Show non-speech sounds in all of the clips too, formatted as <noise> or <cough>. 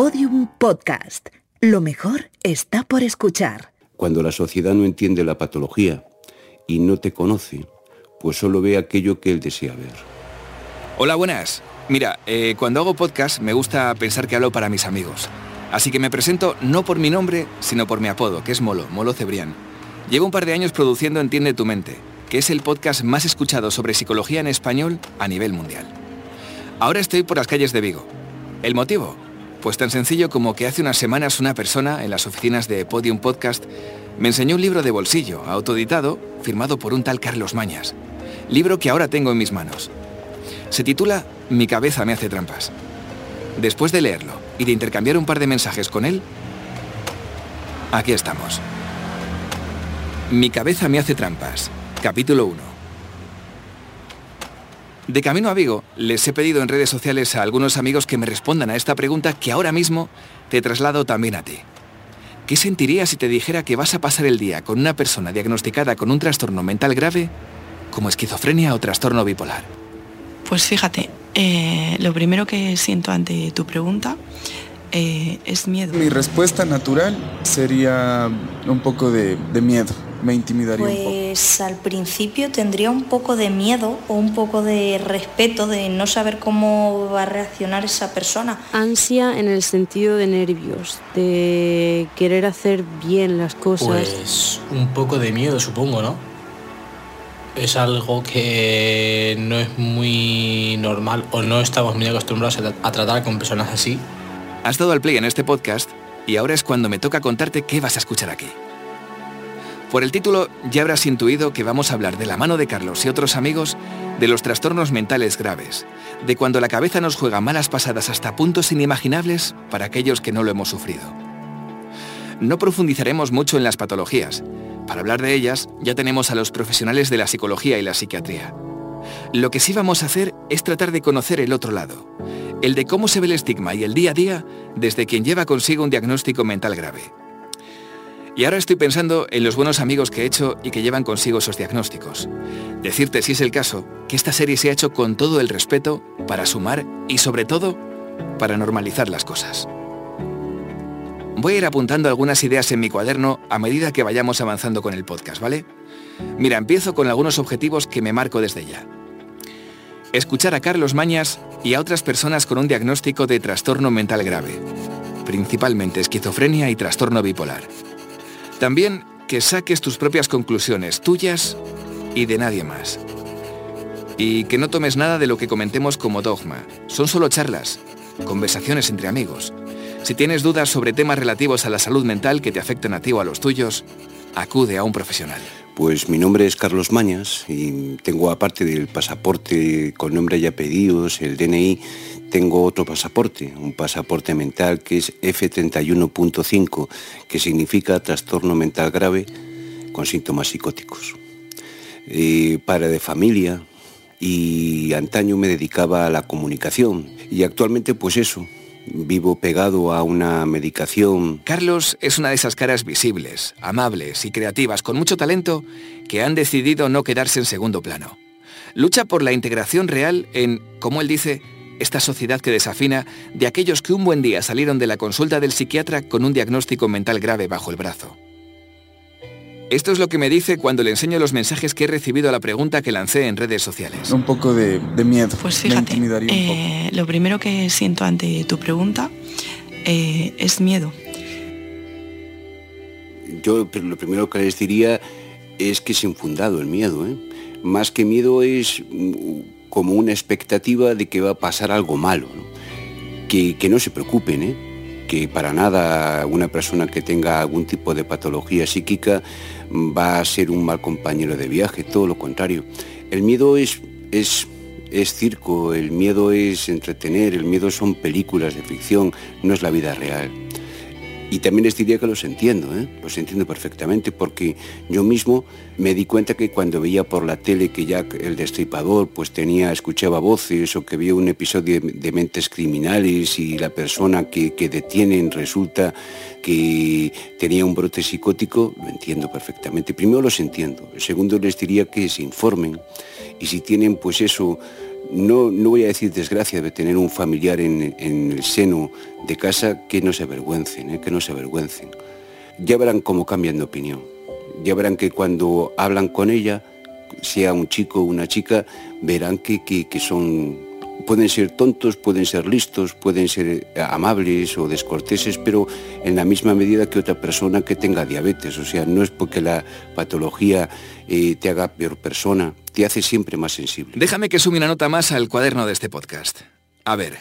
Podium Podcast. Lo mejor está por escuchar. Cuando la sociedad no entiende la patología y no te conoce, pues solo ve aquello que él desea ver. Hola, buenas. Mira, eh, cuando hago podcast me gusta pensar que hablo para mis amigos. Así que me presento no por mi nombre, sino por mi apodo, que es Molo, Molo Cebrián. Llevo un par de años produciendo Entiende tu mente, que es el podcast más escuchado sobre psicología en español a nivel mundial. Ahora estoy por las calles de Vigo. ¿El motivo? Pues tan sencillo como que hace unas semanas una persona en las oficinas de Podium Podcast me enseñó un libro de bolsillo, autoeditado, firmado por un tal Carlos Mañas. Libro que ahora tengo en mis manos. Se titula Mi cabeza me hace trampas. Después de leerlo y de intercambiar un par de mensajes con él, aquí estamos. Mi cabeza me hace trampas. Capítulo 1. De camino a Vigo, les he pedido en redes sociales a algunos amigos que me respondan a esta pregunta que ahora mismo te traslado también a ti. ¿Qué sentirías si te dijera que vas a pasar el día con una persona diagnosticada con un trastorno mental grave como esquizofrenia o trastorno bipolar? Pues fíjate, eh, lo primero que siento ante tu pregunta eh, es miedo. Mi respuesta natural sería un poco de, de miedo me intimidaría pues, un poco. Pues al principio tendría un poco de miedo o un poco de respeto de no saber cómo va a reaccionar esa persona. Ansia en el sentido de nervios, de querer hacer bien las cosas. Pues un poco de miedo, supongo, ¿no? Es algo que no es muy normal o no estamos muy acostumbrados a tratar con personas así. Has dado al play en este podcast y ahora es cuando me toca contarte qué vas a escuchar aquí. Por el título ya habrás intuido que vamos a hablar de la mano de Carlos y otros amigos de los trastornos mentales graves, de cuando la cabeza nos juega malas pasadas hasta puntos inimaginables para aquellos que no lo hemos sufrido. No profundizaremos mucho en las patologías. Para hablar de ellas ya tenemos a los profesionales de la psicología y la psiquiatría. Lo que sí vamos a hacer es tratar de conocer el otro lado, el de cómo se ve el estigma y el día a día desde quien lleva consigo un diagnóstico mental grave. Y ahora estoy pensando en los buenos amigos que he hecho y que llevan consigo esos diagnósticos. Decirte, si es el caso, que esta serie se ha hecho con todo el respeto para sumar y sobre todo para normalizar las cosas. Voy a ir apuntando algunas ideas en mi cuaderno a medida que vayamos avanzando con el podcast, ¿vale? Mira, empiezo con algunos objetivos que me marco desde ya. Escuchar a Carlos Mañas y a otras personas con un diagnóstico de trastorno mental grave, principalmente esquizofrenia y trastorno bipolar. También que saques tus propias conclusiones, tuyas y de nadie más. Y que no tomes nada de lo que comentemos como dogma. Son solo charlas, conversaciones entre amigos. Si tienes dudas sobre temas relativos a la salud mental que te afecten a ti o a los tuyos, acude a un profesional. Pues mi nombre es Carlos Mañas y tengo aparte del pasaporte con nombre y apellidos, el DNI, tengo otro pasaporte, un pasaporte mental que es F31.5, que significa trastorno mental grave con síntomas psicóticos. Eh, para de familia y antaño me dedicaba a la comunicación y actualmente pues eso, vivo pegado a una medicación. Carlos es una de esas caras visibles, amables y creativas con mucho talento que han decidido no quedarse en segundo plano. Lucha por la integración real en, como él dice, esta sociedad que desafina de aquellos que un buen día salieron de la consulta del psiquiatra con un diagnóstico mental grave bajo el brazo. Esto es lo que me dice cuando le enseño los mensajes que he recibido a la pregunta que lancé en redes sociales. Un poco de, miedo. Pues fíjate, eh, lo primero que siento ante tu pregunta eh, es miedo. Yo lo primero que les diría es que es infundado el miedo. ¿eh? Más que miedo es como una expectativa de que va a pasar algo malo. Que, no se preocupen, ¿eh? Que para nada una persona que tenga algún tipo de patología psíquica va a ser un mal compañero de viaje, todo lo contrario. El miedo es, es, es circo, el miedo es entretener, el miedo son películas de ficción, no es la vida real. Y también les diría que los entiendo, ¿eh? los entiendo perfectamente, porque yo mismo me di cuenta que cuando veía por la tele que ya el destripador pues tenía, escuchaba voces o que veía un episodio de, mentes criminales y la persona que, que detienen resulta que tenía un brote psicótico, lo entiendo perfectamente. Primero los entiendo. Segundo les diría que se informen y si tienen pues eso no, no voy a decir desgracia de tener un familiar en, el seno de casa que no se avergüencen, ¿eh? que no se avergüencen. Ya verán cómo cambian de opinión. Ya verán que cuando hablan con ella, sea un chico o una chica, verán que, que son pueden ser tontos, pueden ser listos, pueden ser eh, amables o descorteses, pero en la misma medida que otra persona que tenga diabetes. O sea, no es porque la patología eh, te haga peor persona, te hace siempre más sensible. Déjame que sume una nota más al cuaderno de este podcast. A ver,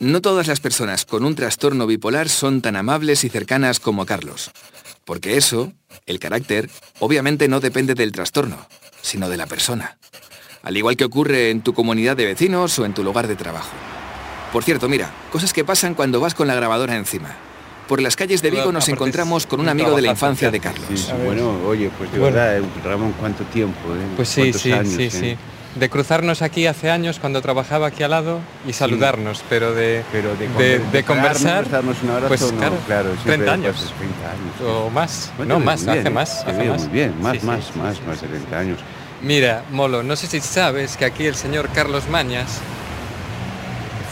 no todas las personas con un trastorno bipolar son tan amables y cercanas como Carlos. Porque eso, el carácter, obviamente no depende del trastorno, sino de la persona al igual que ocurre en tu comunidad de vecinos o en tu lugar de trabajo. Por cierto, mira, cosas que pasan cuando vas con la grabadora encima. Por las calles de Vigo nos encontramos con un amigo de la infancia de Carlos. bueno, oye, pues de verdad, Ramón, ¿cuánto tiempo? Eh? Pues sí, sí, sí, eh? sí. De cruzarnos aquí hace años cuando trabajaba aquí al lado y saludarnos, pero de, pero de, conversar, darnos un abrazo, pues claro, claro 30 años. 30 años. O más, no, más, hace más. Hace más. Muy bien, más, más, más, más de 30 años. Mira, Molo, no sé si sabes que aquí el señor Carlos Mañas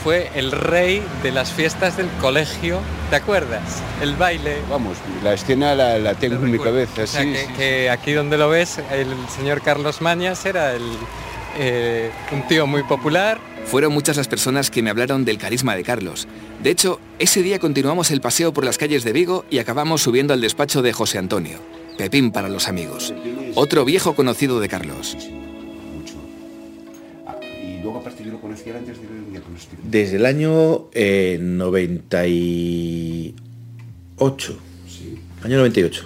fue el rey de las fiestas del colegio, ¿te acuerdas? El baile. Vamos, la escena la, tengo en mi cabeza, sí, que, aquí donde lo ves, el señor Carlos Mañas era el, eh, un tío muy popular. Fueron muchas las personas que me hablaron del carisma de Carlos. De hecho, ese día continuamos el paseo por las calles de Vigo y acabamos subiendo al despacho de José Antonio. Pepín para los amigos. Otro viejo conocido de Carlos. Desde el año 98. Eh, año 98.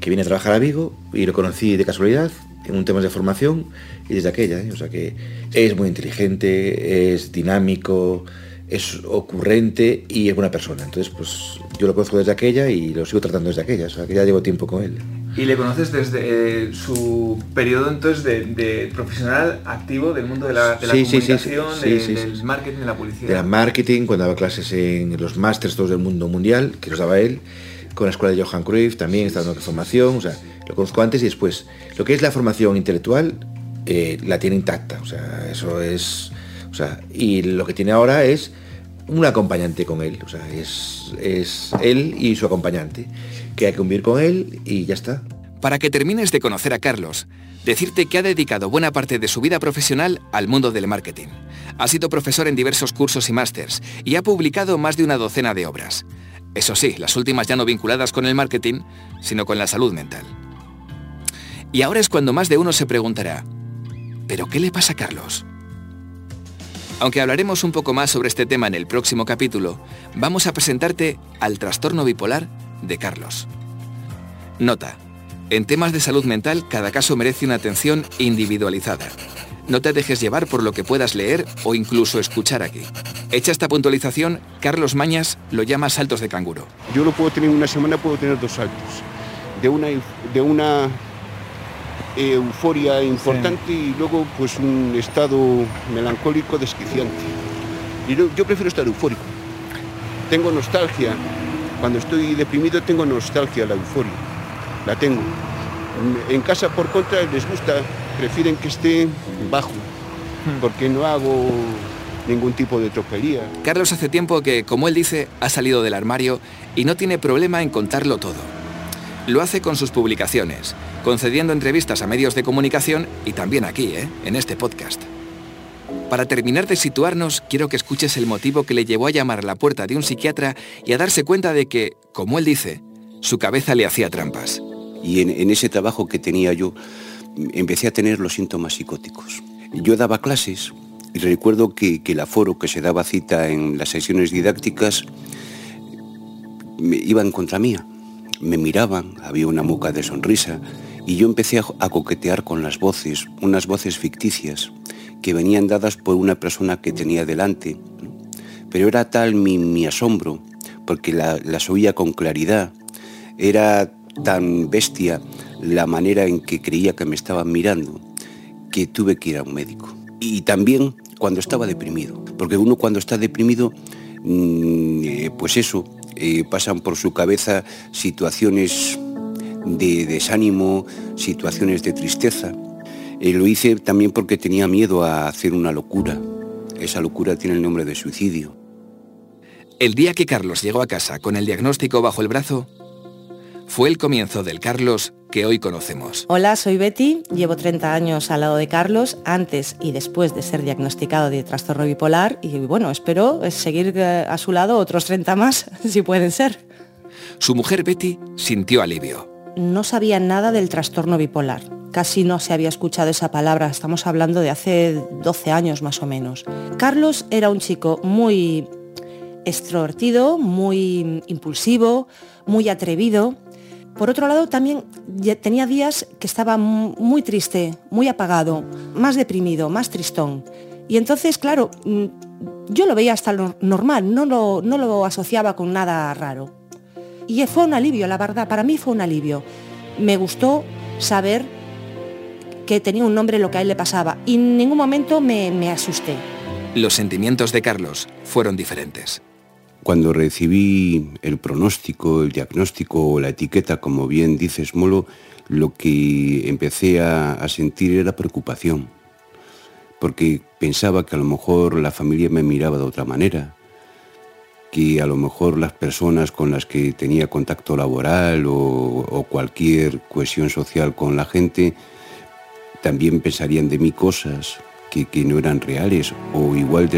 Que vine a trabajar a Vigo y lo conocí de casualidad en un tema de formación y desde aquella. ¿eh? O sea que es muy inteligente, es dinámico, es ocurrente y es buena persona. Entonces, pues yo lo conozco desde aquella y lo sigo tratando desde aquella. O sea que ya llevo tiempo con él. Y le conoces desde eh, su periodo entonces de, profesional activo del mundo de la, comunicación, del marketing, de la publicidad. De marketing, cuando daba clases en los másters todos del mundo mundial, que los daba él, con la escuela de Johan Cruyff también está dando formación, o sea, lo conozco antes y después. Lo que es la formación intelectual eh, la tiene intacta, o sea, eso es, o sea, y lo que tiene ahora es un acompañante con él, o sea, es, es él y su acompañante que hay que convivir con él y ya está. Para que termines de conocer a Carlos, decirte que ha dedicado buena parte de su vida profesional al mundo del marketing. Ha sido profesor en diversos cursos y másters y ha publicado más de una docena de obras. Eso sí, las últimas ya no vinculadas con el marketing, sino con la salud mental. Y ahora es cuando más de uno se preguntará, ¿pero qué le pasa a Carlos? Aunque hablaremos un poco más sobre este tema en el próximo capítulo, vamos a presentarte al trastorno bipolar de Carlos. Nota. En temas de salud mental, cada caso merece una atención individualizada. No te dejes llevar por lo que puedas leer o incluso escuchar aquí. Hecha esta puntualización, Carlos Mañas lo llama saltos de canguro. Yo lo puedo tener en una semana, puedo tener dos saltos. De una, de una euforia importante y luego pues un estado melancólico desquiciante. Y yo prefiero estar eufórico. Tengo nostalgia cuando estoy deprimido tengo nostalgia, la euforia, la tengo. En casa, por contra, les gusta, prefieren que esté bajo, hmm. porque no hago ningún tipo de tropelía. Carlos hace tiempo que, como él dice, ha salido del armario y no tiene problema en contarlo todo. Lo hace con sus publicaciones, concediendo entrevistas a medios de comunicación y también aquí, ¿eh? en este podcast. Para terminar de situarnos, quiero que escuches el motivo que le llevó a llamar a la puerta de un psiquiatra y a darse cuenta de que, como él dice, su cabeza le hacía trampas. Y en, ese trabajo que tenía yo, empecé a tener los síntomas psicóticos. Yo daba clases y recuerdo que, el aforo que se daba cita en las sesiones didácticas me, iban contra mía. Me miraban, había una muca de sonrisa y yo empecé a coquetear con las voces, unas voces ficticias que venían dadas por una persona que tenía delante. Pero era tal mi, asombro, porque las oía con claridad, era tan bestia la manera en que creía que me estaban mirando, que tuve que ir a un médico. Y también cuando estaba deprimido, porque uno cuando está deprimido, mm, eh, pues eso, eh, pasan por su cabeza situaciones de desánimo, situaciones de tristeza. Eh, lo hice también porque tenía miedo a hacer una locura. Esa locura tiene el nombre de suicidio. El día que Carlos llegó a casa con el diagnóstico bajo el brazo, fue el comienzo del Carlos que hoy conocemos. Hola, soy Betty, llevo 30 años al lado de Carlos, antes y después de ser diagnosticado de trastorno bipolar y bueno, espero seguir eh, a su lado otros 30 más, <laughs> si pueden ser. Su mujer Betty sintió alivio. No sabía nada del trastorno bipolar. Casi no se había escuchado esa palabra, estamos hablando de hace 12 años más o menos. Carlos era un chico muy extrovertido, muy impulsivo, muy atrevido, por otro lado, también tenía días que estaba muy triste, muy apagado, más deprimido, más tristón. Y entonces, claro, mm, yo lo veía hasta lo normal, no lo, no lo asociaba con nada raro. Y fue un alivio, la verdad, para mí fue un alivio. Me gustó saber que tenía un nombre lo que a él le pasaba y en ningún momento me, me asusté. Los sentimientos de Carlos fueron diferentes. Cuando recibí el pronóstico, el diagnóstico o la etiqueta, como bien dices, Molo, lo que empecé a, sentir era preocupación, porque pensaba que a lo mejor la familia me miraba de otra manera, que a lo mejor las personas con las que tenía contacto laboral o cualquier cohesión social con la gente también pensarían de mí cosas que, no eran reales o igual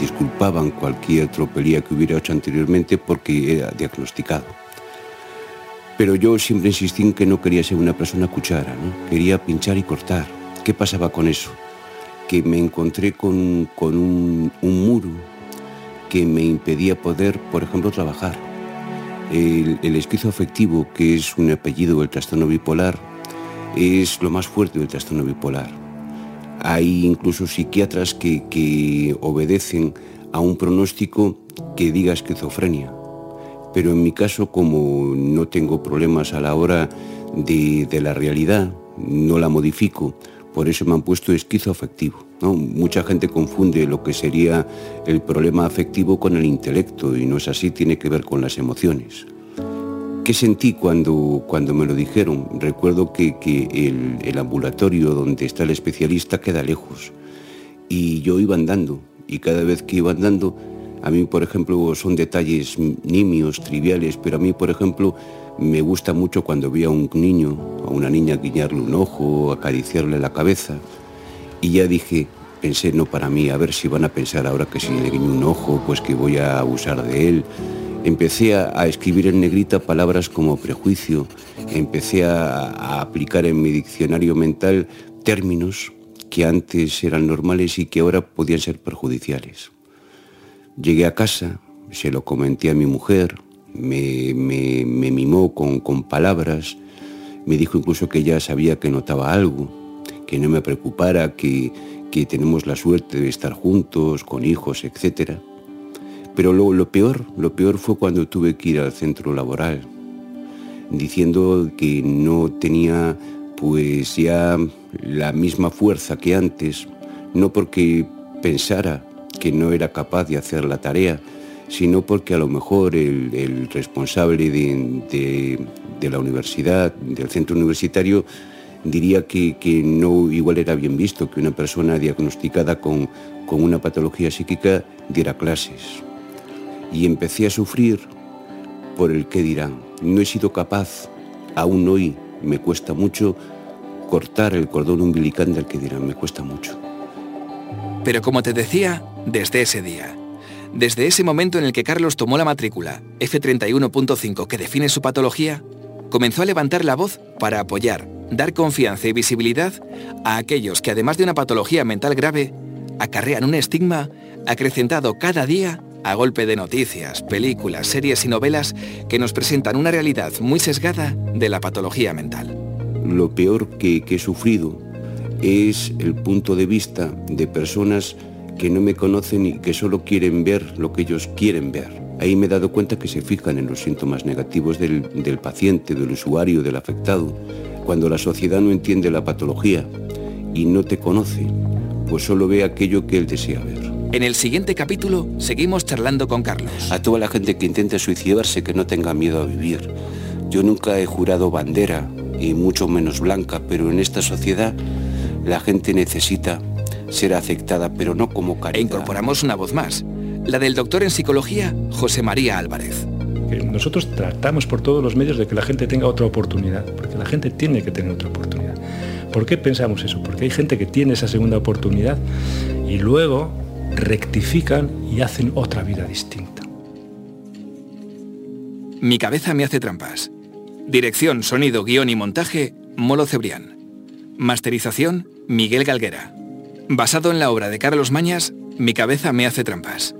disculpaban cualquier tropelía que hubiera hecho anteriormente porque era diagnosticado. Pero yo siempre insistí en que no quería ser una persona cuchara, ¿no? quería pinchar y cortar. ¿Qué pasaba con eso? Que me encontré con, un, muro que me impedía poder, por ejemplo, trabajar. El, el esquizoafectivo, que es un apellido del trastorno bipolar, es lo más fuerte del trastorno bipolar hay incluso psiquiatras que, obedecen a un pronóstico que diga esquizofrenia. Pero en mi caso, como no tengo problemas a la hora de, la realidad, no la modifico, por eso me han puesto esquizoafectivo. Mucha gente confunde lo que sería el problema afectivo con el intelecto y no es así, tiene que ver con las emociones. ¿Qué sentí cuando, cuando me lo dijeron? Recuerdo que, el, ambulatorio donde está el especialista queda lejos y yo iba andando y cada vez que iba andando, a mí por ejemplo son detalles nimios, triviales, pero a mí por ejemplo me gusta mucho cuando veo a un niño, a una niña guiñarle un ojo, acariciarle la cabeza y ya dije, pensé no para mí, a ver si van a pensar ahora que si le guiño un ojo, pues que voy a abusar de él empecé a, escribir en negrita palabras como prejuicio, empecé a, aplicar en mi diccionario mental términos que antes eran normales y que ahora podían ser perjudiciales. Llegué a casa, se lo comenté a mi mujer, me, mimó con, palabras, me dijo incluso que ya sabía que notaba algo, que no me preocupara, que, que tenemos la suerte de estar juntos, con hijos, etcétera. Pero lo, lo peor, lo peor fue cuando tuve que ir al centro laboral, diciendo que no tenía pues ya la misma fuerza que antes, no porque pensara que no era capaz de hacer la tarea, sino porque a lo mejor el, responsable de, la universidad, del centro universitario, diría que, no igual era bien visto que una persona diagnosticada con, con una patología psíquica diera clases y empecé a sufrir por el qué dirán. No he sido capaz, aún hoy me cuesta mucho, cortar el cordón umbilical del que dirán, me cuesta mucho. Pero como te decía, desde ese día, desde ese momento en el que Carlos tomó la matrícula F31.5 que define su patología, comenzó a levantar la voz para apoyar, dar confianza y visibilidad a aquellos que además de una patología mental grave, acarrean un estigma acrecentado cada día a golpe de noticias, películas, series y novelas que nos presentan una realidad muy sesgada de la patología mental. Lo peor que, he sufrido es el punto de vista de personas que no me conocen y que solo quieren ver lo que ellos quieren ver. Ahí me he dado cuenta que se fijan en los síntomas negativos del, paciente, del usuario, del afectado. Cuando la sociedad no entiende la patología y no te conoce, pues solo ve aquello que él desea ver. En el siguiente capítulo seguimos charlando con Carlos. A toda la gente que intente suicidarse que no tenga miedo a vivir. Yo nunca he jurado bandera, y mucho menos blanca, pero en esta sociedad La gente necesita ser aceptada, pero no como caridad. E incorporamos una voz más, la del doctor en psicología, José María Álvarez. Nosotros tratamos por todos los medios de que la gente tenga otra oportunidad, porque la gente tiene que tener otra oportunidad. ¿Por qué pensamos eso? Porque hay gente que tiene esa segunda oportunidad y luego rectifican y hacen otra vida distinta. Mi cabeza me hace trampas. Dirección, sonido, guion y montaje, Molo Cebrián. Masterización, Miguel Galguera. Basado en la obra de Carlos Mañas, Mi cabeza me hace trampas.